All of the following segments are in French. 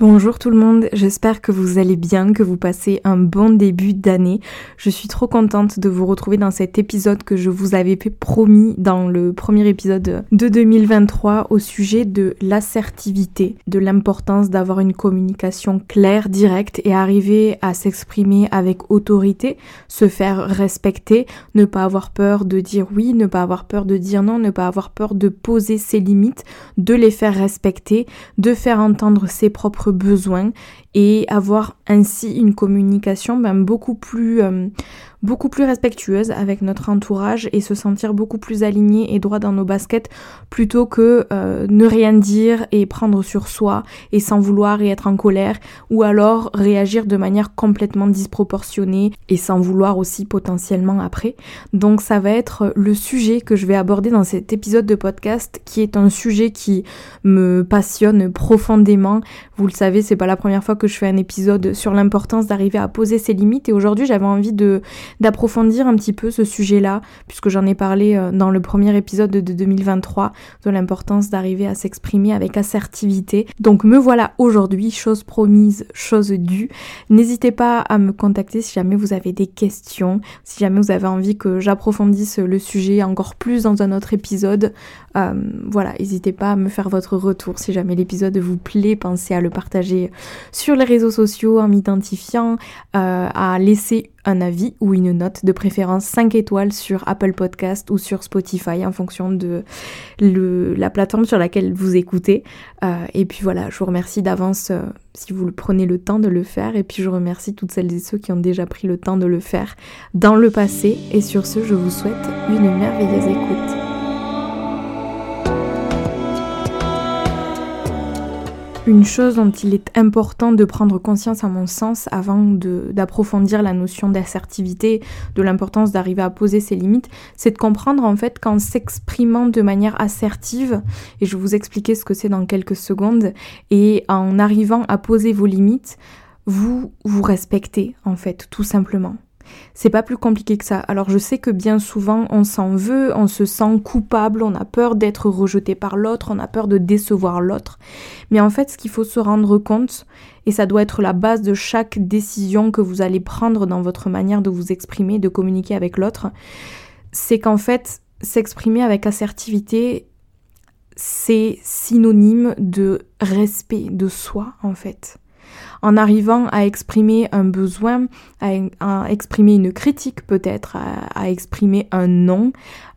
Bonjour tout le monde, j'espère que vous allez bien, que vous passez un bon début d'année. Je suis trop contente de vous retrouver dans cet épisode que je vous avais promis dans le premier épisode de 2023 au sujet de l'assertivité, de l'importance d'avoir une communication claire, directe et arriver à s'exprimer avec autorité, se faire respecter, ne pas avoir peur de dire oui, ne pas avoir peur de dire non, ne pas avoir peur de poser ses limites, de les faire respecter, de faire entendre ses propres besoins et avoir ainsi une communication ben, beaucoup plus euh, beaucoup plus respectueuse avec notre entourage et se sentir beaucoup plus aligné et droit dans nos baskets plutôt que euh, ne rien dire et prendre sur soi et sans vouloir et être en colère ou alors réagir de manière complètement disproportionnée et sans vouloir aussi potentiellement après. Donc ça va être le sujet que je vais aborder dans cet épisode de podcast qui est un sujet qui me passionne profondément. Vous le savez, c'est pas la première fois que je fais un épisode sur l'importance d'arriver à poser ses limites et aujourd'hui j'avais envie de d'approfondir un petit peu ce sujet-là, puisque j'en ai parlé euh, dans le premier épisode de 2023, de l'importance d'arriver à s'exprimer avec assertivité. Donc me voilà aujourd'hui, chose promise, chose due. N'hésitez pas à me contacter si jamais vous avez des questions, si jamais vous avez envie que j'approfondisse le sujet encore plus dans un autre épisode. Euh, voilà, n'hésitez pas à me faire votre retour si jamais l'épisode vous plaît, pensez à le partager sur les réseaux sociaux en m'identifiant, euh, à laisser un avis ou une note, de préférence 5 étoiles sur Apple Podcast ou sur Spotify en fonction de la plateforme sur laquelle vous écoutez. Euh, et puis voilà, je vous remercie d'avance euh, si vous prenez le temps de le faire. Et puis je remercie toutes celles et ceux qui ont déjà pris le temps de le faire dans le passé. Et sur ce, je vous souhaite une merveilleuse écoute. Une chose dont il est important de prendre conscience à mon sens avant d'approfondir la notion d'assertivité, de l'importance d'arriver à poser ses limites, c'est de comprendre en fait qu'en s'exprimant de manière assertive, et je vais vous expliquer ce que c'est dans quelques secondes, et en arrivant à poser vos limites, vous vous respectez en fait tout simplement. C'est pas plus compliqué que ça. Alors je sais que bien souvent on s'en veut, on se sent coupable, on a peur d'être rejeté par l'autre, on a peur de décevoir l'autre. Mais en fait, ce qu'il faut se rendre compte, et ça doit être la base de chaque décision que vous allez prendre dans votre manière de vous exprimer, de communiquer avec l'autre, c'est qu'en fait, s'exprimer avec assertivité, c'est synonyme de respect de soi en fait en arrivant à exprimer un besoin, à, exprimer une critique peut-être, à, exprimer un non,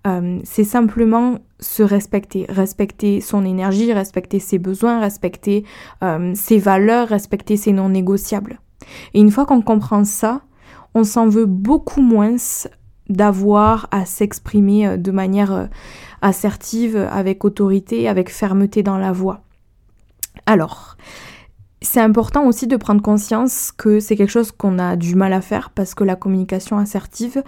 euh, c'est simplement se respecter, respecter son énergie, respecter ses besoins, respecter euh, ses valeurs, respecter ses non négociables. Et une fois qu'on comprend ça, on s'en veut beaucoup moins d'avoir à s'exprimer euh, de manière assertive, avec autorité, avec fermeté dans la voix. Alors, c'est important aussi de prendre conscience que c'est quelque chose qu'on a du mal à faire parce que la communication assertive,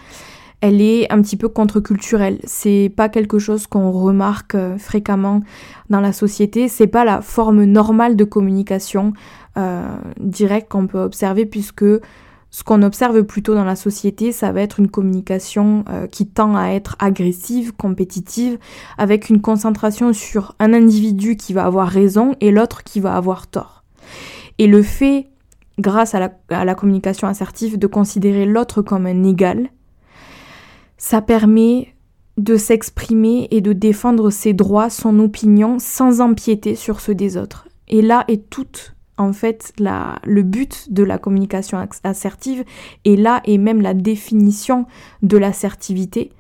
elle est un petit peu contre-culturelle. C'est pas quelque chose qu'on remarque euh, fréquemment dans la société. C'est pas la forme normale de communication euh, directe qu'on peut observer puisque ce qu'on observe plutôt dans la société, ça va être une communication euh, qui tend à être agressive, compétitive, avec une concentration sur un individu qui va avoir raison et l'autre qui va avoir tort. Et le fait, grâce à la, communication assertive, de considérer l'autre comme un égal, ça permet de s'exprimer et de défendre ses droits, son opinion, sans empiéter sur ceux des autres. Et là est tout, en fait, le but de la communication assertive, et là est même la définition de l'assertivité,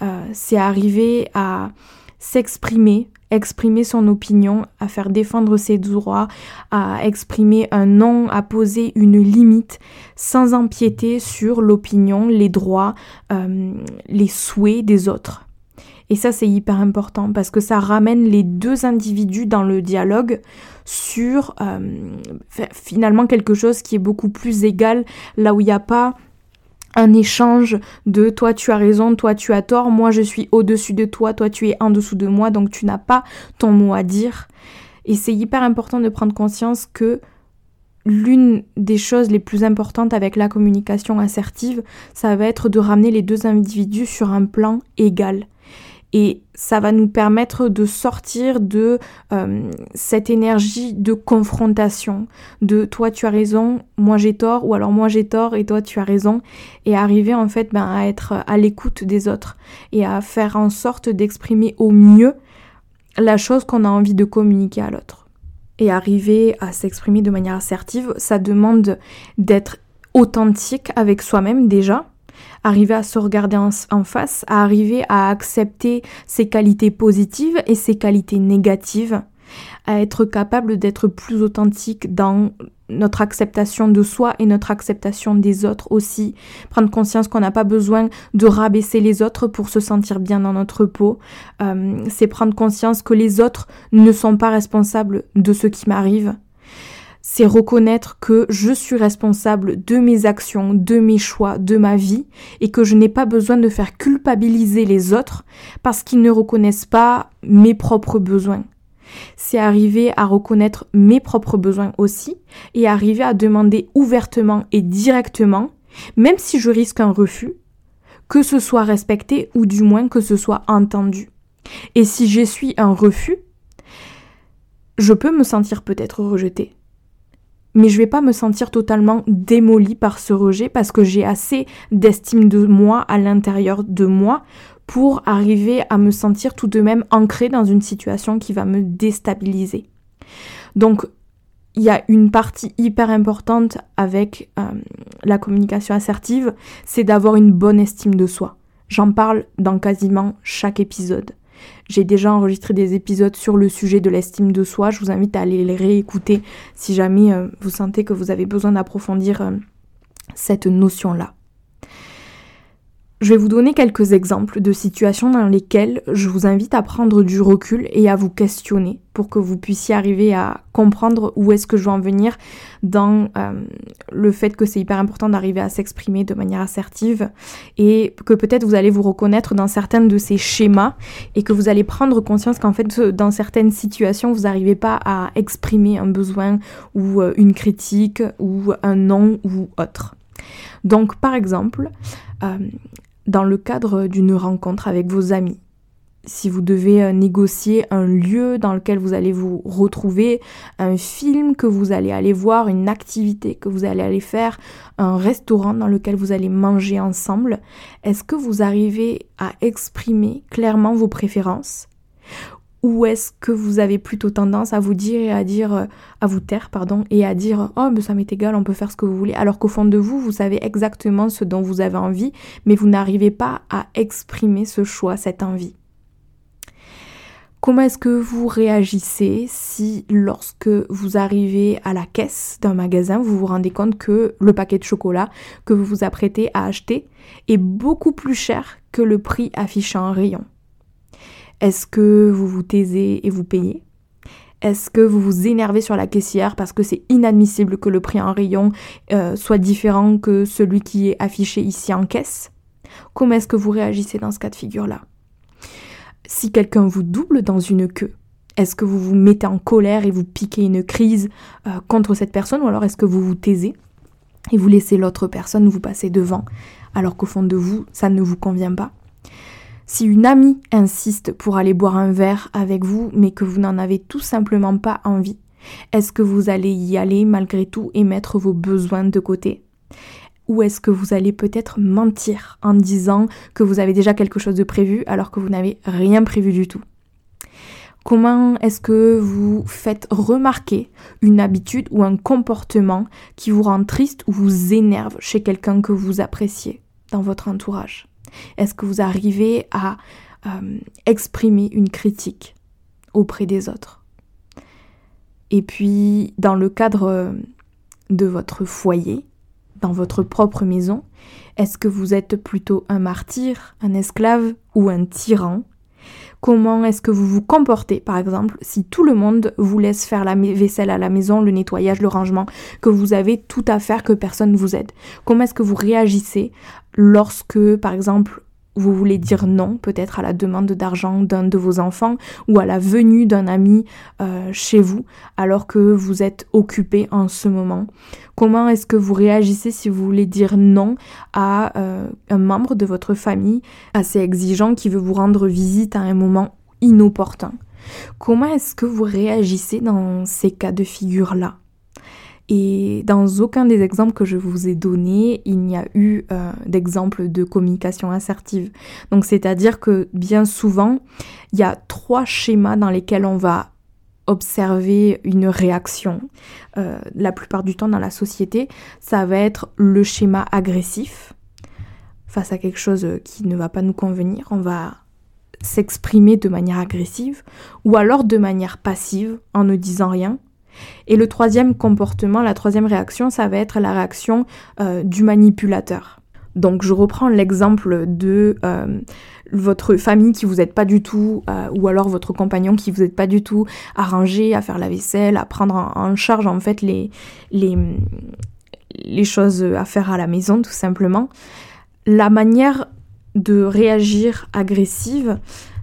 euh, c'est arriver à s'exprimer exprimer son opinion, à faire défendre ses droits, à exprimer un non, à poser une limite sans empiéter sur l'opinion, les droits, euh, les souhaits des autres. Et ça, c'est hyper important parce que ça ramène les deux individus dans le dialogue sur euh, finalement quelque chose qui est beaucoup plus égal, là où il n'y a pas un échange de toi tu as raison, toi tu as tort, moi je suis au-dessus de toi, toi tu es en dessous de moi, donc tu n'as pas ton mot à dire. Et c'est hyper important de prendre conscience que l'une des choses les plus importantes avec la communication assertive, ça va être de ramener les deux individus sur un plan égal. Et ça va nous permettre de sortir de euh, cette énergie de confrontation, de toi tu as raison, moi j'ai tort, ou alors moi j'ai tort et toi tu as raison, et arriver en fait ben, à être à l'écoute des autres et à faire en sorte d'exprimer au mieux la chose qu'on a envie de communiquer à l'autre. Et arriver à s'exprimer de manière assertive, ça demande d'être authentique avec soi-même déjà, arriver à se regarder en, face, à arriver à accepter ses qualités positives et ses qualités négatives, à être capable d'être plus authentique dans notre acceptation de soi et notre acceptation des autres aussi. Prendre conscience qu'on n'a pas besoin de rabaisser les autres pour se sentir bien dans notre peau. Euh, c'est prendre conscience que les autres ne sont pas responsables de ce qui m'arrive c'est reconnaître que je suis responsable de mes actions, de mes choix, de ma vie, et que je n'ai pas besoin de faire culpabiliser les autres parce qu'ils ne reconnaissent pas mes propres besoins. C'est arriver à reconnaître mes propres besoins aussi, et arriver à demander ouvertement et directement, même si je risque un refus, que ce soit respecté ou du moins que ce soit entendu. Et si j'essuie un refus, je peux me sentir peut-être rejeté mais je vais pas me sentir totalement démolie par ce rejet parce que j'ai assez d'estime de moi à l'intérieur de moi pour arriver à me sentir tout de même ancrée dans une situation qui va me déstabiliser. Donc il y a une partie hyper importante avec euh, la communication assertive, c'est d'avoir une bonne estime de soi. J'en parle dans quasiment chaque épisode. J'ai déjà enregistré des épisodes sur le sujet de l'estime de soi. Je vous invite à aller les réécouter si jamais euh, vous sentez que vous avez besoin d'approfondir euh, cette notion-là. Je vais vous donner quelques exemples de situations dans lesquelles je vous invite à prendre du recul et à vous questionner pour que vous puissiez arriver à comprendre où est-ce que je veux en venir dans euh, le fait que c'est hyper important d'arriver à s'exprimer de manière assertive et que peut-être vous allez vous reconnaître dans certains de ces schémas et que vous allez prendre conscience qu'en fait dans certaines situations vous n'arrivez pas à exprimer un besoin ou euh, une critique ou un non ou autre. Donc par exemple, euh, dans le cadre d'une rencontre avec vos amis. Si vous devez euh, négocier un lieu dans lequel vous allez vous retrouver, un film que vous allez aller voir, une activité que vous allez aller faire, un restaurant dans lequel vous allez manger ensemble, est-ce que vous arrivez à exprimer clairement vos préférences? Ou est-ce que vous avez plutôt tendance à vous dire et à dire, euh, à vous taire, pardon, et à dire oh mais ça m'est égal, on peut faire ce que vous voulez, alors qu'au fond de vous, vous savez exactement ce dont vous avez envie, mais vous n'arrivez pas à exprimer ce choix, cette envie. Comment est-ce que vous réagissez si lorsque vous arrivez à la caisse d'un magasin, vous vous rendez compte que le paquet de chocolat que vous vous apprêtez à acheter est beaucoup plus cher que le prix affiché en rayon? Est-ce que vous vous taisez et vous payez Est-ce que vous vous énervez sur la caissière parce que c'est inadmissible que le prix en rayon euh, soit différent que celui qui est affiché ici en caisse? Comment est-ce que vous réagissez dans ce cas de figure-là? Si quelqu'un vous double dans une queue, est-ce que vous vous mettez en colère et vous piquez une crise euh, contre cette personne ou alors est-ce que vous vous taisez et vous laissez l'autre personne vous passer devant? Alors qu'au fond de vous, ça ne vous convient pas si une amie insiste pour aller boire un verre avec vous, mais que vous n'en avez tout simplement pas envie, est-ce que vous allez y aller malgré tout et mettre vos besoins de côté? Ou est-ce que vous allez peut-être mentir en disant que vous avez déjà quelque chose de prévu alors que vous n'avez rien prévu du tout? Comment est-ce que vous faites remarquer une habitude ou un comportement qui vous rend triste ou vous énerve chez quelqu'un que vous appréciez dans votre entourage? Est-ce que vous arrivez à euh, exprimer une critique auprès des autres? Et puis, dans le cadre de votre foyer, dans votre propre maison, est-ce que vous êtes plutôt un martyr, un esclave ou un tyran? Comment est-ce que vous vous comportez, par exemple, si tout le monde vous laisse faire la vaisselle à la maison, le nettoyage, le rangement, que vous avez tout à faire, que personne ne vous aide? Comment est-ce que vous réagissez lorsque, par exemple, vous voulez dire non peut-être à la demande d'argent d'un de vos enfants ou à la venue d'un ami euh, chez vous alors que vous êtes occupé en ce moment. Comment est-ce que vous réagissez si vous voulez dire non à euh, un membre de votre famille assez exigeant qui veut vous rendre visite à un moment inopportun? Comment est-ce que vous réagissez dans ces cas de figure-là? Et dans aucun des exemples que je vous ai donnés, il n'y a eu euh, d'exemple de communication assertive. Donc c'est-à-dire que bien souvent, il y a trois schémas dans lesquels on va observer une réaction. Euh, la plupart du temps dans la société, ça va être le schéma agressif. Face à quelque chose qui ne va pas nous convenir, on va s'exprimer de manière agressive ou alors de manière passive en ne disant rien et le troisième comportement, la troisième réaction, ça va être la réaction euh, du manipulateur. Donc je reprends l'exemple de euh, votre famille qui vous aide pas du tout, euh, ou alors votre compagnon qui vous aide pas du tout à ranger, à faire la vaisselle, à prendre en, charge en fait les, les, les choses à faire à la maison tout simplement. La manière de réagir agressive,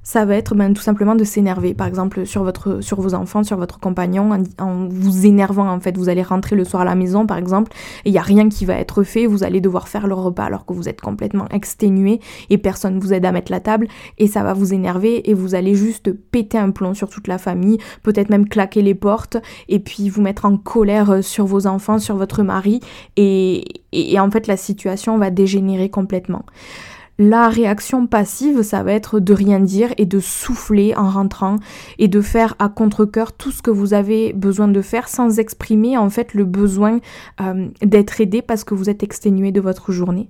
ça va être ben, tout simplement de s'énerver, par exemple sur, votre, sur vos enfants, sur votre compagnon, en, vous énervant en fait. Vous allez rentrer le soir à la maison par exemple, et il n'y a rien qui va être fait, vous allez devoir faire le repas alors que vous êtes complètement exténué et personne ne vous aide à mettre la table, et ça va vous énerver et vous allez juste péter un plomb sur toute la famille, peut-être même claquer les portes, et puis vous mettre en colère sur vos enfants, sur votre mari, et, et en fait la situation va dégénérer complètement. La réaction passive, ça va être de rien dire et de souffler en rentrant et de faire à contre-coeur tout ce que vous avez besoin de faire sans exprimer en fait le besoin euh, d'être aidé parce que vous êtes exténué de votre journée.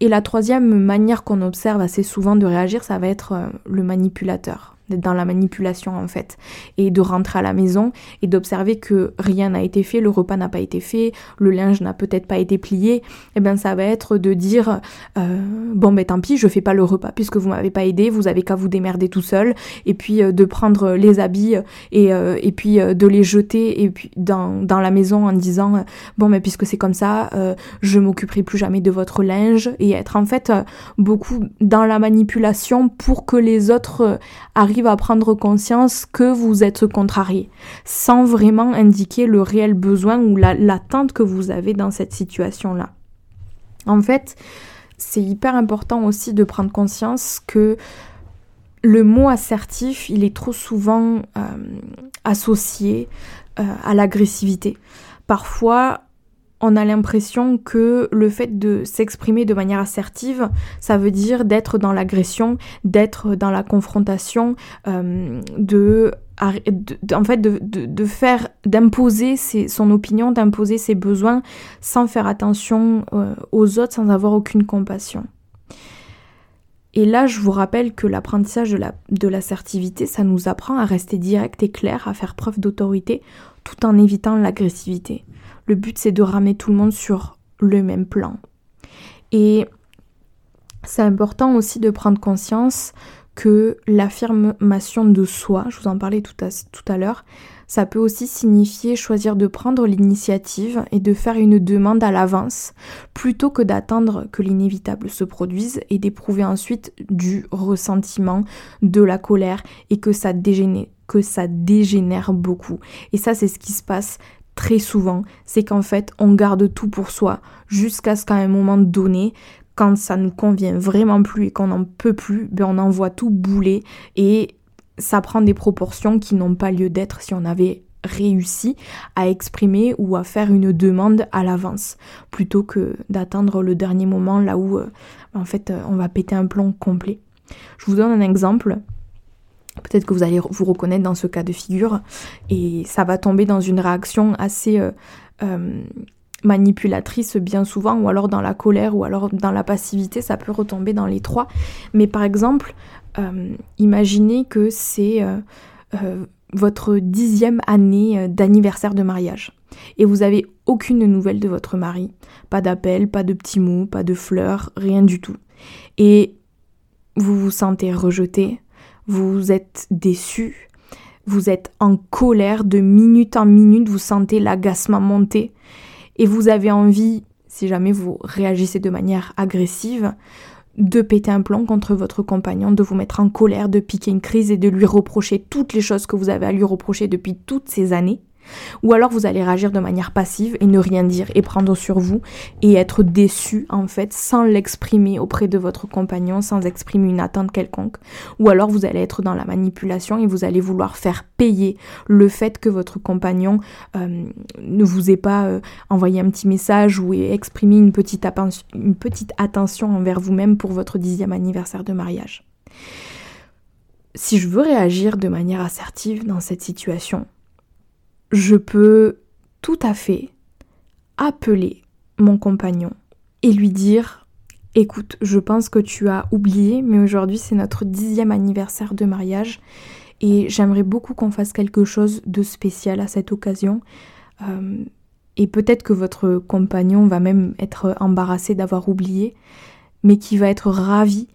Et la troisième manière qu'on observe assez souvent de réagir, ça va être euh, le manipulateur dans la manipulation en fait, et de rentrer à la maison et d'observer que rien n'a été fait, le repas n'a pas été fait, le linge n'a peut-être pas été plié, et eh bien ça va être de dire euh, bon ben tant pis, je fais pas le repas puisque vous m'avez pas aidé, vous avez qu'à vous démerder tout seul, et puis euh, de prendre les habits et, euh, et puis de les jeter et puis dans, dans la maison en disant bon mais puisque c'est comme ça, je m'occuperai plus jamais de votre linge et être en fait beaucoup dans la manipulation pour que les autres arrivent arrive prendre conscience que vous êtes contrarié, sans vraiment indiquer le réel besoin ou l'attente que vous avez dans cette situation-là. En fait, c'est hyper important aussi de prendre conscience que le mot assertif, il est trop souvent euh, associé euh, à l'agressivité. Parfois, on a l'impression que le fait de s'exprimer de manière assertive, ça veut dire d'être dans l'agression, d'être dans la confrontation, euh, de, en fait de, faire, d'imposer son opinion, d'imposer ses besoins sans faire attention euh, aux autres, sans avoir aucune compassion. Et là, je vous rappelle que l'apprentissage de l'assertivité, ça nous apprend à rester direct et clair, à faire preuve d'autorité, tout en évitant l'agressivité. Le but, c'est de ramener tout le monde sur le même plan. Et c'est important aussi de prendre conscience que l'affirmation de soi, je vous en parlais tout à, l'heure, ça peut aussi signifier choisir de prendre l'initiative et de faire une demande à l'avance, plutôt que d'attendre que l'inévitable se produise et d'éprouver ensuite du ressentiment, de la colère et que ça que ça dégénère beaucoup. Et ça, c'est ce qui se passe très souvent, c'est qu'en fait, on garde tout pour soi jusqu'à ce qu'à un moment donné, quand ça nous convient vraiment plus et qu'on n'en peut plus, ben on envoie tout bouler et ça prend des proportions qui n'ont pas lieu d'être si on avait réussi à exprimer ou à faire une demande à l'avance plutôt que d'attendre le dernier moment là où euh, en fait euh, on va péter un plomb complet. Je vous donne un exemple. Peut-être que vous allez vous reconnaître dans ce cas de figure et ça va tomber dans une réaction assez euh, euh, manipulatrice bien souvent ou alors dans la colère ou alors dans la passivité, ça peut retomber dans les trois. Mais par exemple, euh, imaginez que c'est votre dixième année d'anniversaire de mariage et vous avez aucune nouvelle de votre mari, pas d'appel, pas de petits mots, pas de fleurs, rien du tout. Et vous vous sentez rejeté, vous êtes déçu, vous êtes en colère de minute en minute, vous sentez l'agacement monter et vous avez envie, si jamais vous réagissez de manière agressive, de péter un plomb contre votre compagnon, de vous mettre en colère, de piquer une crise et de lui reprocher toutes les choses que vous avez à lui reprocher depuis toutes ces années. Ou alors vous allez réagir de manière passive et ne rien dire et prendre sur vous et être déçu en fait sans l'exprimer auprès de votre compagnon, sans exprimer une attente quelconque. Ou alors vous allez être dans la manipulation et vous allez vouloir faire payer le fait que votre compagnon euh, ne vous ait pas euh, envoyé un petit message ou exprimé une petite, une petite attention envers vous-même pour votre dixième anniversaire de mariage. Si je veux réagir de manière assertive dans cette situation, je peux tout à fait appeler mon compagnon et lui dire écoute, je pense que tu as oublié, mais aujourd'hui c'est notre dixième anniversaire de mariage et j'aimerais beaucoup qu'on fasse quelque chose de spécial à cette occasion. Euh, et peut-être que votre compagnon va même être embarrassé d'avoir oublié, mais qui va être ravi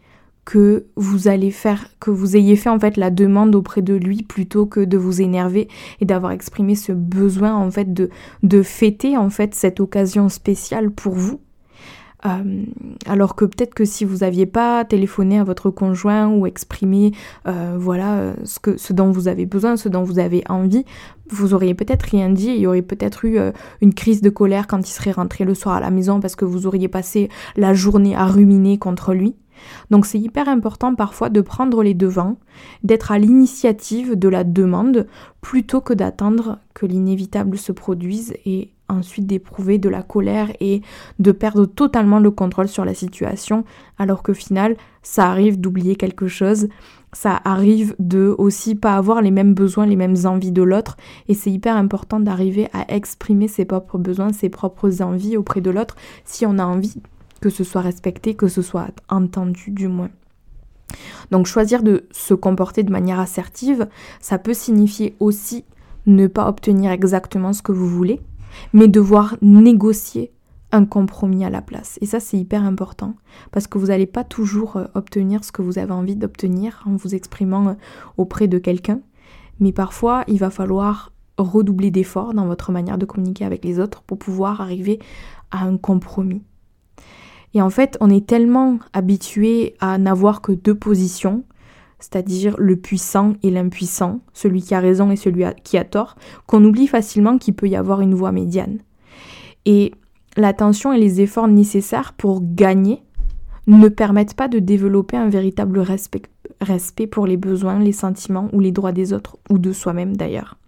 que vous allez faire, que vous ayez fait en fait la demande auprès de lui plutôt que de vous énerver et d'avoir exprimé ce besoin en fait de, de fêter en fait cette occasion spéciale pour vous. Euh, alors que peut-être que si vous n'aviez pas téléphoné à votre conjoint ou exprimé euh, voilà ce, que, ce dont vous avez besoin, ce dont vous avez envie, vous auriez peut-être rien dit, il y aurait peut-être eu euh, une crise de colère quand il serait rentré le soir à la maison parce que vous auriez passé la journée à ruminer contre lui. Donc c'est hyper important parfois de prendre les devants, d'être à l'initiative de la demande plutôt que d'attendre que l'inévitable se produise et ensuite d'éprouver de la colère et de perdre totalement le contrôle sur la situation alors qu'au final ça arrive d'oublier quelque chose. Ça arrive de aussi pas avoir les mêmes besoins, les mêmes envies de l'autre. Et c'est hyper important d'arriver à exprimer ses propres besoins, ses propres envies auprès de l'autre si on a envie que ce soit respecté, que ce soit entendu du moins. Donc choisir de se comporter de manière assertive, ça peut signifier aussi ne pas obtenir exactement ce que vous voulez, mais devoir négocier un compromis à la place. Et ça, c'est hyper important parce que vous n'allez pas toujours euh, obtenir ce que vous avez envie d'obtenir en vous exprimant euh, auprès de quelqu'un, mais parfois, il va falloir redoubler d'efforts dans votre manière de communiquer avec les autres pour pouvoir arriver à un compromis. Et en fait, on est tellement habitué à n'avoir que deux positions, c'est-à-dire le puissant et l'impuissant, celui qui a raison et celui qui a tort, qu'on oublie facilement qu'il peut y avoir une voie médiane. Et l'attention et les efforts nécessaires pour gagner ne permettent pas de développer un véritable respect, respect pour les besoins, les sentiments ou les droits des autres, ou de soi-même d'ailleurs.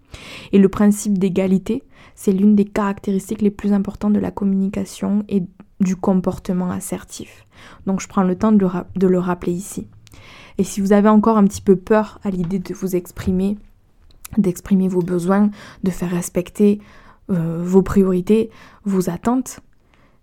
Et le principe d'égalité, c'est l'une des caractéristiques les plus importantes de la communication et du comportement assertif. Donc je prends le temps de le, rappeler ici. Et si vous avez encore un petit peu peur à l'idée de vous exprimer, d'exprimer vos besoins, de faire respecter euh, vos priorités, vos attentes,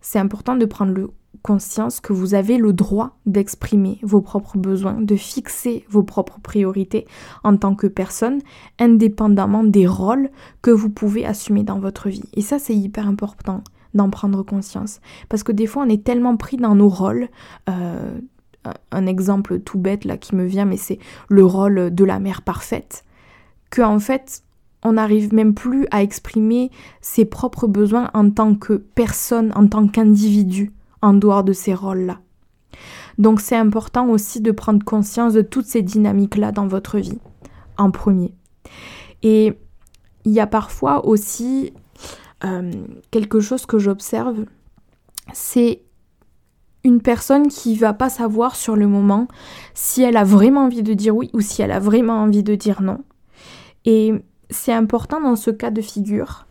c'est important de prendre conscience que vous avez le droit d'exprimer vos propres besoins, de fixer vos propres priorités en tant que personne, indépendamment des rôles que vous pouvez assumer dans votre vie. Et ça, c'est hyper important d'en prendre conscience. Parce que des fois, on est tellement pris dans nos rôles. Euh, un exemple tout bête là qui me vient, mais c'est le rôle de la mère parfaite, que en fait, on n'arrive même plus à exprimer ses propres besoins en tant que personne, en tant qu'individu, en dehors de ces rôles-là. Donc c'est important aussi de prendre conscience de toutes ces dynamiques-là dans votre vie, en premier. Et il y a parfois aussi euh, quelque chose que j'observe, c'est une personne qui va pas savoir sur le moment si elle a vraiment envie de dire oui ou si elle a vraiment envie de dire non. Et c'est important dans ce cas de figure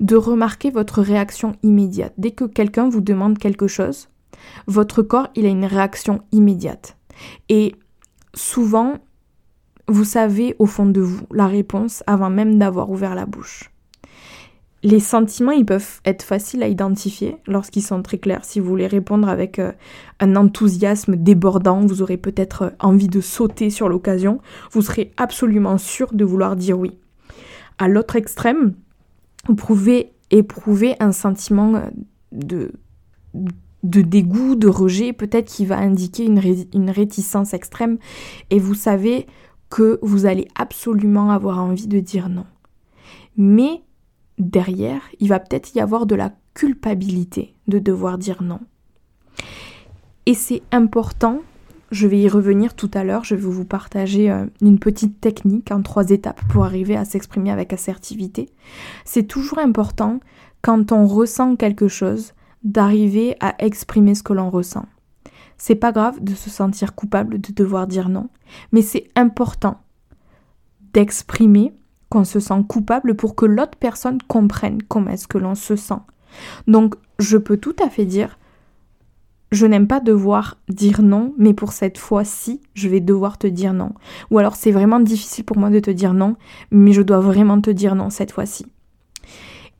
de remarquer votre réaction immédiate. Dès que quelqu'un vous demande quelque chose, votre corps, il a une réaction immédiate. Et souvent, vous savez au fond de vous la réponse avant même d'avoir ouvert la bouche. Les sentiments, ils peuvent être faciles à identifier lorsqu'ils sont très clairs. Si vous voulez répondre avec euh, un enthousiasme débordant, vous aurez peut-être euh, envie de sauter sur l'occasion, vous serez absolument sûr de vouloir dire oui. À l'autre extrême, vous pouvez éprouver un sentiment euh, de, dégoût, de rejet, peut-être qui va indiquer une, une réticence extrême, et vous savez que vous allez absolument avoir envie de dire non. Mais derrière, il va peut-être y avoir de la culpabilité de devoir dire non. Et c'est important, je vais y revenir tout à l'heure, je vais vous partager euh, une petite technique en trois étapes pour arriver à s'exprimer avec assertivité. C'est toujours important quand on ressent quelque chose d'arriver à exprimer ce que l'on ressent. C'est pas grave de se sentir coupable de devoir dire non, mais c'est important d'exprimer qu'on se sent coupable pour que l'autre personne comprenne comment est-ce que l'on se sent. Donc, je peux tout à fait dire je n'aime pas devoir dire non, mais pour cette fois-ci, je vais devoir te dire non. Ou alors c'est vraiment difficile pour moi de te dire non, mais je dois vraiment te dire non cette fois-ci.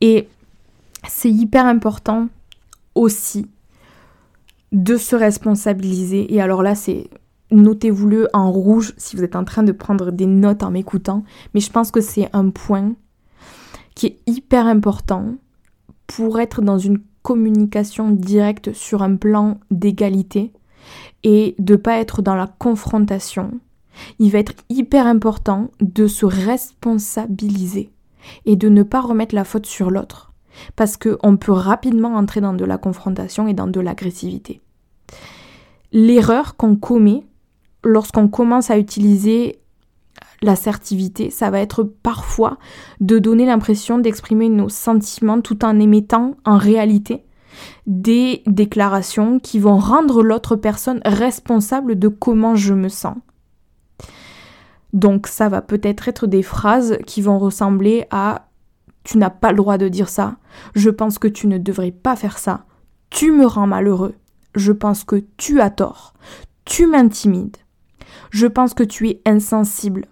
Et c'est hyper important aussi de se responsabiliser. Et alors là, c'est notez-vous-le en rouge si vous êtes en train de prendre des notes en m'écoutant. Mais je pense que c'est un point qui est hyper important pour être dans une communication directe sur un plan d'égalité et de pas être dans la confrontation. Il va être hyper important de se responsabiliser et de ne pas remettre la faute sur l'autre parce qu'on peut rapidement entrer dans de la confrontation et dans de l'agressivité. L'erreur qu'on commet lorsqu'on commence à utiliser l'assertivité, ça va être parfois de donner l'impression d'exprimer nos sentiments tout en émettant en réalité des déclarations qui vont rendre l'autre personne responsable de comment je me sens. Donc ça va peut-être être des phrases qui vont ressembler à tu n'as pas le droit de dire ça, je pense que tu ne devrais pas faire ça, tu me rends malheureux, je pense que tu as tort, tu m'intimides, je pense que tu es insensible,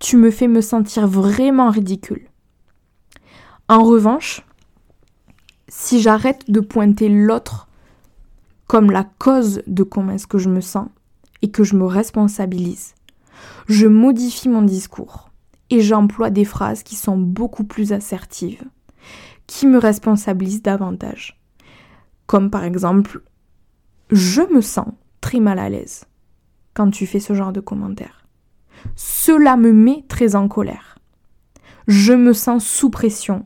tu me fais me sentir vraiment ridicule. En revanche, si j'arrête de pointer l'autre comme la cause de comment est-ce que je me sens et que je me responsabilise, je modifie mon discours et j'emploie des phrases qui sont beaucoup plus assertives, qui me responsabilisent davantage. Comme par exemple, je me sens très mal à l'aise tu fais ce genre de commentaires. Cela me met très en colère. Je me sens sous pression.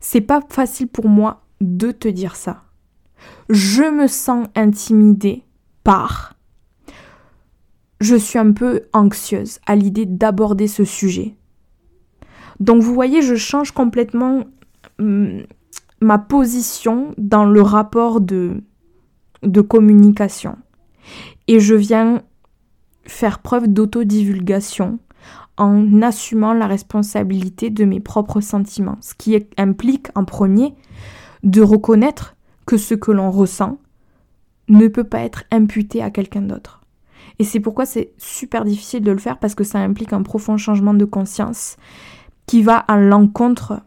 C'est pas facile pour moi de te dire ça. Je me sens intimidée par. Je suis un peu anxieuse à l'idée d'aborder ce sujet. Donc vous voyez, je change complètement hum, ma position dans le rapport de, de communication. Et je viens faire preuve d'autodivulgation en assumant la responsabilité de mes propres sentiments, ce qui implique en premier de reconnaître que ce que l'on ressent ne peut pas être imputé à quelqu'un d'autre. Et c'est pourquoi c'est super difficile de le faire parce que ça implique un profond changement de conscience qui va à l'encontre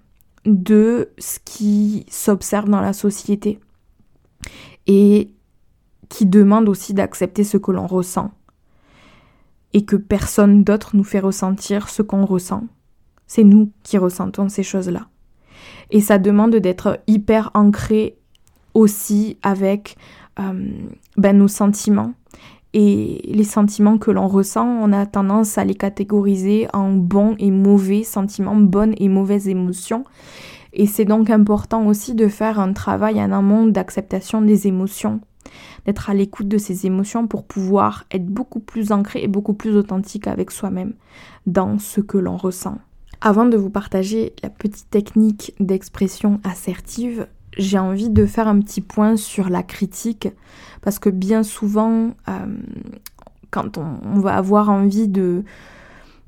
de ce qui s'observe dans la société et qui demande aussi d'accepter ce que l'on ressent et que personne d'autre nous fait ressentir ce qu'on ressent. C'est nous qui ressentons ces choses-là. Et ça demande d'être hyper ancré aussi avec euh, ben, nos sentiments. Et les sentiments que l'on ressent, on a tendance à les catégoriser en bons et mauvais sentiments, bonnes et mauvaises émotions. Et c'est donc important aussi de faire un travail en amont d'acceptation des émotions d'être à l'écoute de ses émotions pour pouvoir être beaucoup plus ancré et beaucoup plus authentique avec soi-même dans ce que l'on ressent. Avant de vous partager la petite technique d'expression assertive, j'ai envie de faire un petit point sur la critique parce que bien souvent, euh, quand on, va avoir envie de,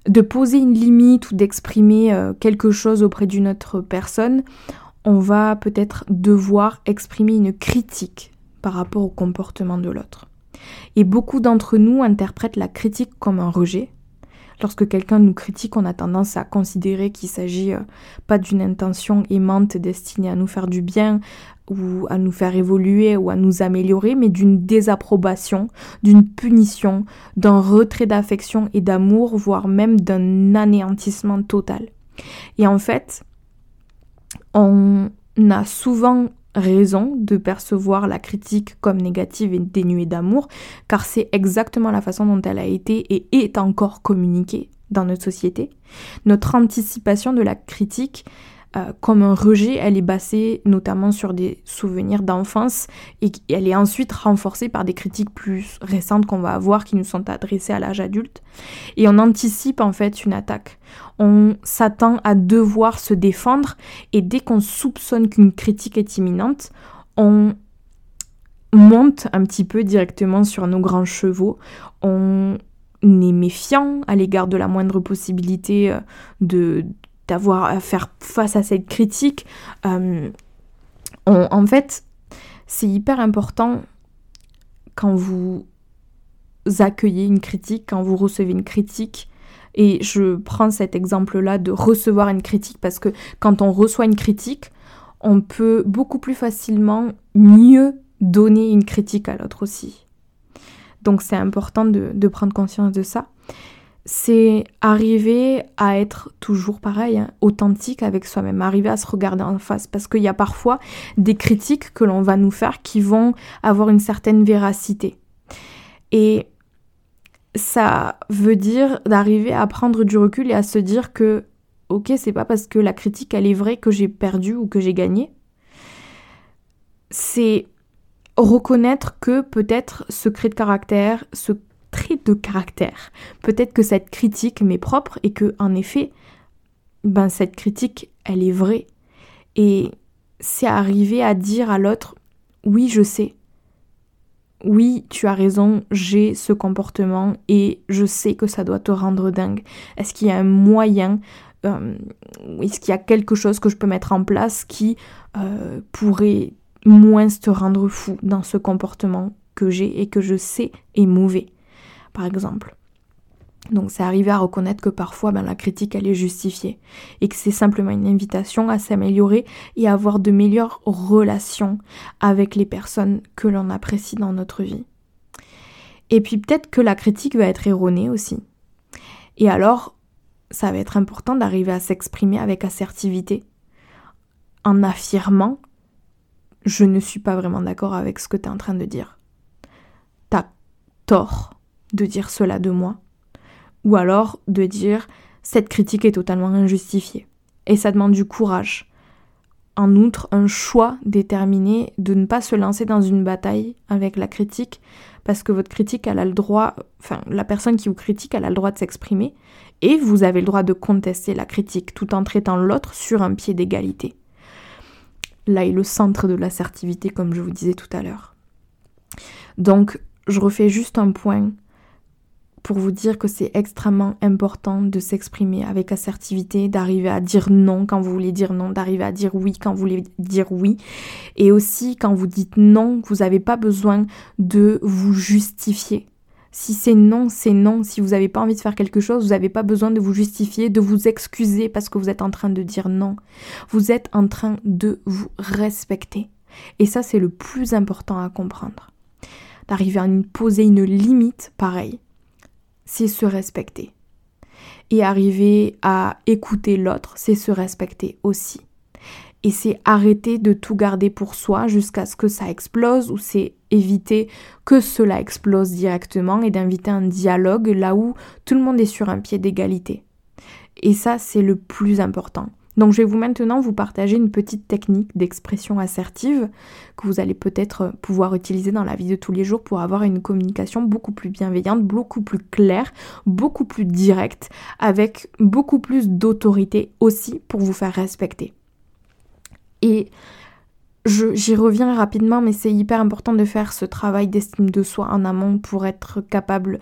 de poser une limite ou d'exprimer euh, quelque chose auprès d'une autre personne, on va peut-être devoir exprimer une critique par rapport au comportement de l'autre. Et beaucoup d'entre nous interprètent la critique comme un rejet. Lorsque quelqu'un nous critique, on a tendance à considérer qu'il s'agit euh, pas d'une intention aimante destinée à nous faire du bien ou à nous faire évoluer ou à nous améliorer, mais d'une désapprobation, d'une punition, d'un retrait d'affection et d'amour, voire même d'un anéantissement total. Et en fait, on a souvent raison de percevoir la critique comme négative et dénuée d'amour, car c'est exactement la façon dont elle a été et est encore communiquée dans notre société. Notre anticipation de la critique euh, comme un rejet, elle est basée notamment sur des souvenirs d'enfance et elle est ensuite renforcée par des critiques plus récentes qu'on va avoir qui nous sont adressées à l'âge adulte. Et on anticipe en fait une attaque. On s'attend à devoir se défendre et dès qu'on soupçonne qu'une critique est imminente, on monte un petit peu directement sur nos grands chevaux. On est méfiant à l'égard de la moindre possibilité euh, de, d'avoir à faire face à cette critique. Euh, en fait, c'est hyper important quand vous accueillez une critique, quand vous recevez une critique. Et je prends cet exemple-là de recevoir une critique parce que quand on reçoit une critique, on peut beaucoup plus facilement mieux donner une critique à l'autre aussi. Donc c'est important de, de, prendre conscience de ça c'est arriver à être toujours pareil, hein, authentique avec soi-même, arriver à se regarder en face. Parce qu'il y a parfois des critiques que l'on va nous faire qui vont avoir une certaine véracité. Et ça veut dire d'arriver à prendre du recul et à se dire que, ok, c'est pas parce que la critique elle est vraie que j'ai perdu ou que j'ai gagné. C'est reconnaître que peut-être ce cri de caractère, ce trait de caractère. Peut-être que cette critique m'est propre et que, en effet, ben, cette critique, elle est vraie. Et c'est arriver à dire à l'autre, oui, je sais. Oui, tu as raison, j'ai ce comportement et je sais que ça doit te rendre dingue. Est-ce qu'il y a un moyen, euh, est-ce qu'il y a quelque chose que je peux mettre en place qui euh, pourrait moins te rendre fou dans ce comportement que j'ai et que je sais est mauvais? Par exemple. Donc c'est arriver à reconnaître que parfois ben, la critique elle est justifiée et que c'est simplement une invitation à s'améliorer et à avoir de meilleures relations avec les personnes que l'on apprécie dans notre vie. Et puis peut-être que la critique va être erronée aussi. Et alors ça va être important d'arriver à s'exprimer avec assertivité en affirmant je ne suis pas vraiment d'accord avec ce que tu es en train de dire. T'as tort de dire cela de moi, ou alors de dire cette critique est totalement injustifiée. Et ça demande du courage. En outre, un choix déterminé de ne pas se lancer dans une bataille avec la critique, parce que votre critique, a le droit, enfin, la personne qui vous critique, elle a le droit de s'exprimer, et vous avez le droit de contester la critique tout en traitant l'autre sur un pied d'égalité. Là est le centre de l'assertivité, comme je vous disais tout à l'heure. Donc, je refais juste un point pour vous dire que c'est extrêmement important de s'exprimer avec assertivité, d'arriver à dire non quand vous voulez dire non, d'arriver à dire oui quand vous voulez dire oui. Et aussi quand vous dites non, vous n'avez pas besoin de vous justifier. Si c'est non, c'est non. Si vous n'avez pas envie de faire quelque chose, vous n'avez pas besoin de vous justifier, de vous excuser parce que vous êtes en train de dire non. Vous êtes en train de vous respecter. Et ça, c'est le plus important à comprendre. D'arriver à poser une limite, pareil c'est se respecter. Et arriver à écouter l'autre, c'est se respecter aussi. Et c'est arrêter de tout garder pour soi jusqu'à ce que ça explose ou c'est éviter que cela explose directement et d'inviter un dialogue là où tout le monde est sur un pied d'égalité. Et ça, c'est le plus important. Donc je vais vous maintenant vous partager une petite technique d'expression assertive que vous allez peut-être pouvoir utiliser dans la vie de tous les jours pour avoir une communication beaucoup plus bienveillante, beaucoup plus claire, beaucoup plus directe, avec beaucoup plus d'autorité aussi pour vous faire respecter. Et J'y reviens rapidement, mais c'est hyper important de faire ce travail d'estime de soi en amont pour être capable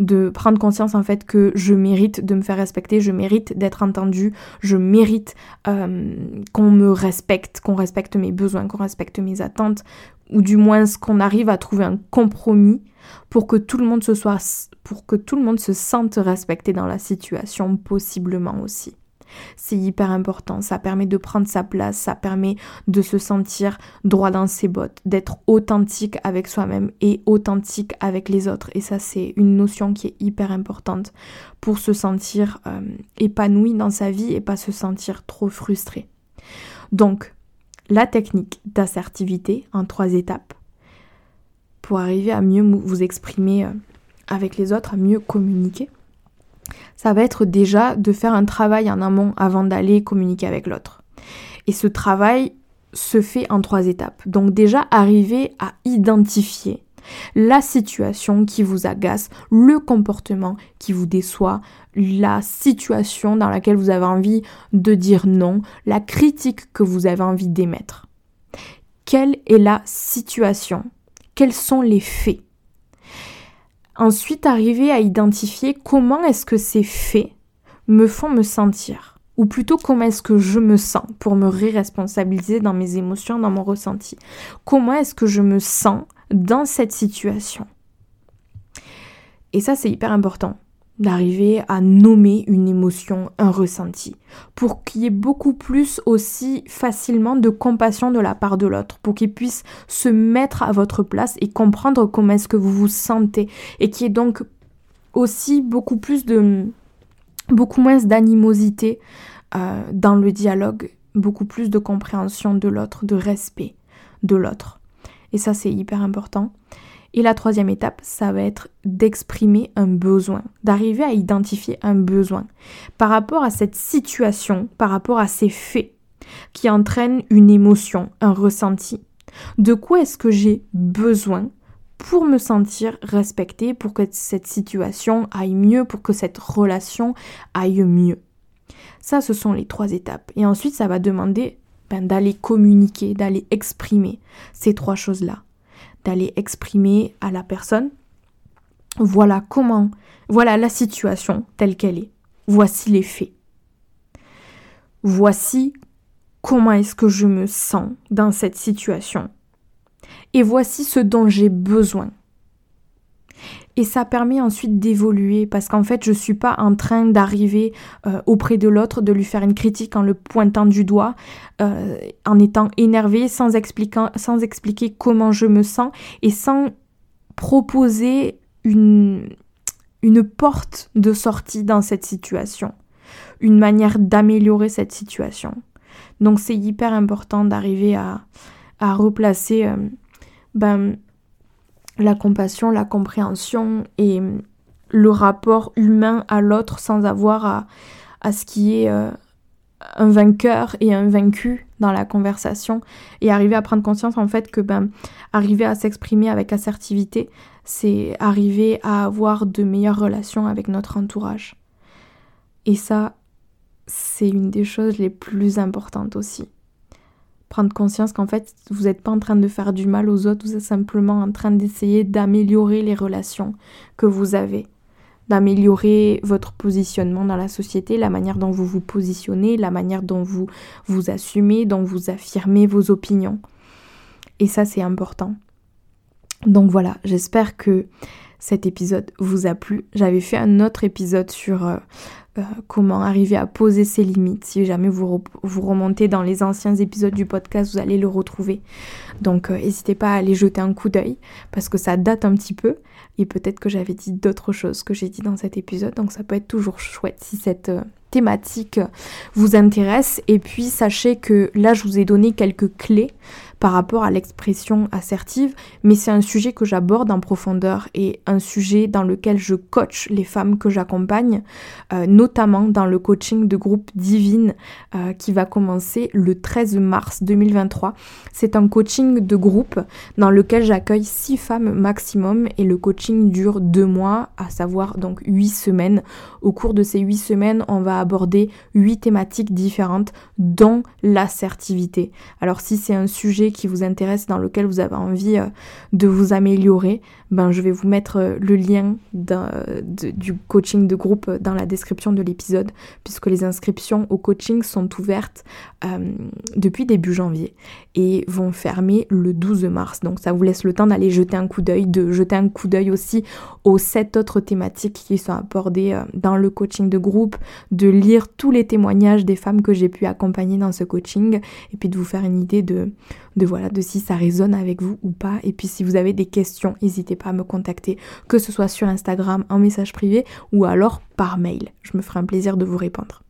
de prendre conscience en fait que je mérite de me faire respecter, je mérite d'être entendu, je mérite euh, qu'on me respecte, qu'on respecte mes besoins, qu'on respecte mes attentes, ou du moins qu'on arrive à trouver un compromis pour que tout le monde se soit, pour que tout le monde se sente respecté dans la situation, possiblement aussi. C'est hyper important, ça permet de prendre sa place, ça permet de se sentir droit dans ses bottes, d'être authentique avec soi-même et authentique avec les autres. Et ça, c'est une notion qui est hyper importante pour se sentir euh, épanoui dans sa vie et pas se sentir trop frustré. Donc, la technique d'assertivité en trois étapes pour arriver à mieux vous exprimer euh, avec les autres, à mieux communiquer. Ça va être déjà de faire un travail en amont avant d'aller communiquer avec l'autre. Et ce travail se fait en trois étapes. Donc déjà arriver à identifier la situation qui vous agace, le comportement qui vous déçoit, la situation dans laquelle vous avez envie de dire non, la critique que vous avez envie d'émettre. Quelle est la situation? Quels sont les faits? Ensuite, arriver à identifier comment est-ce que ces faits me font me sentir ou plutôt comment est-ce que je me sens pour me ré-responsabiliser dans mes émotions, dans mon ressenti. Comment est-ce que je me sens dans cette situation. Et ça, c'est hyper important d'arriver à nommer une émotion, un ressenti, pour qu'il y ait beaucoup plus aussi facilement de compassion de la part de l'autre, pour qu'il puisse se mettre à votre place et comprendre comment est-ce que vous vous sentez, et qu'il y ait donc aussi beaucoup plus de, beaucoup moins d'animosité euh, dans le dialogue, beaucoup plus de compréhension de l'autre, de respect de l'autre. Et ça, c'est hyper important. Et la troisième étape, ça va être d'exprimer un besoin, d'arriver à identifier un besoin par rapport à cette situation, par rapport à ces faits qui entraînent une émotion, un ressenti. De quoi est-ce que j'ai besoin pour me sentir respectée, pour que cette situation aille mieux, pour que cette relation aille mieux? Ça, ce sont les trois étapes. Et ensuite, ça va demander ben, d'aller communiquer, d'aller exprimer ces trois choses-là. D'aller exprimer à la personne, voilà comment, voilà la situation telle qu'elle est. Voici les faits. Voici comment est-ce que je me sens dans cette situation. Et voici ce dont j'ai besoin. Et ça permet ensuite d'évoluer parce qu'en fait, je suis pas en train d'arriver euh, auprès de l'autre, de lui faire une critique en le pointant du doigt, euh, en étant énervé, sans, sans expliquer comment je me sens et sans proposer une, une porte de sortie dans cette situation, une manière d'améliorer cette situation. Donc c'est hyper important d'arriver à, à replacer euh, ben, la compassion, la compréhension et le rapport humain à l'autre sans avoir à, à, ce qui est euh, un vainqueur et un vaincu dans la conversation et arriver à prendre conscience en fait que ben arriver à s'exprimer avec assertivité c'est arriver à avoir de meilleures relations avec notre entourage. Et ça c'est une des choses les plus importantes aussi prendre conscience qu'en fait, vous n'êtes pas en train de faire du mal aux autres, vous êtes simplement en train d'essayer d'améliorer les relations que vous avez, d'améliorer votre positionnement dans la société, la manière dont vous vous positionnez, la manière dont vous vous assumez, dont vous affirmez vos opinions. Et ça, c'est important. Donc voilà, j'espère que cet épisode vous a plu. J'avais fait un autre épisode sur euh, euh, comment arriver à poser ses limites. Si jamais vous, remontez dans les anciens épisodes du podcast, vous allez le retrouver. Donc euh, n'hésitez pas à aller jeter un coup d'œil parce que ça date un petit peu et peut-être que j'avais dit d'autres choses que j'ai dit dans cet épisode. Donc ça peut être toujours chouette si cette thématique vous intéresse. Et puis sachez que là je vous ai donné quelques clés par rapport à l'expression assertive, mais c'est un sujet que j'aborde en profondeur et un sujet dans lequel je coach les femmes que j'accompagne, euh, notamment dans le coaching de groupe Divine euh, qui va commencer le 13 mars 2023. C'est un coaching de groupe dans lequel j'accueille 6 femmes maximum et le coaching dure 2 mois, à savoir donc 8 semaines. Au cours de ces 8 semaines, on va aborder 8 thématiques différentes dont l'assertivité. Alors si c'est un sujet qui vous intéresse, dans lequel vous avez envie euh, de vous améliorer, ben, je vais vous mettre euh, le lien du coaching de groupe dans la description de l'épisode, puisque les inscriptions au coaching sont ouvertes euh, depuis début janvier et vont fermer le 12 mars. Donc ça vous laisse le temps d'aller jeter un coup d'œil, de jeter un coup d'œil aussi aux sept autres thématiques qui sont abordées dans le coaching de groupe, de lire tous les témoignages des femmes que j'ai pu accompagner dans ce coaching et puis de vous faire une idée de, de voilà, de si ça résonne avec vous ou pas. Et puis si vous avez des questions, n'hésitez pas à me contacter, que ce soit sur Instagram, en message privé ou alors par mail. Je me ferai un plaisir de vous répondre.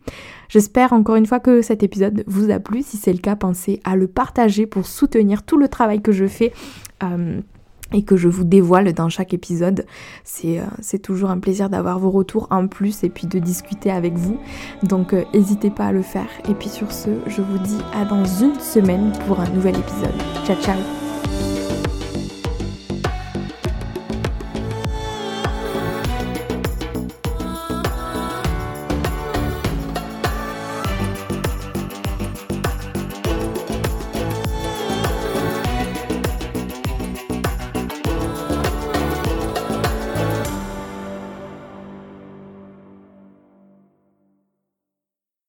J'espère encore une fois que cet épisode vous a plu. Si c'est le cas, pensez à le partager pour soutenir tout le travail que je fais. Euh, et que je vous dévoile dans chaque épisode. C'est euh, toujours un plaisir d'avoir vos retours en plus et puis de discuter avec vous. Donc euh, n'hésitez pas à le faire. Et puis sur ce, je vous dis à dans une semaine pour un nouvel épisode. Ciao ciao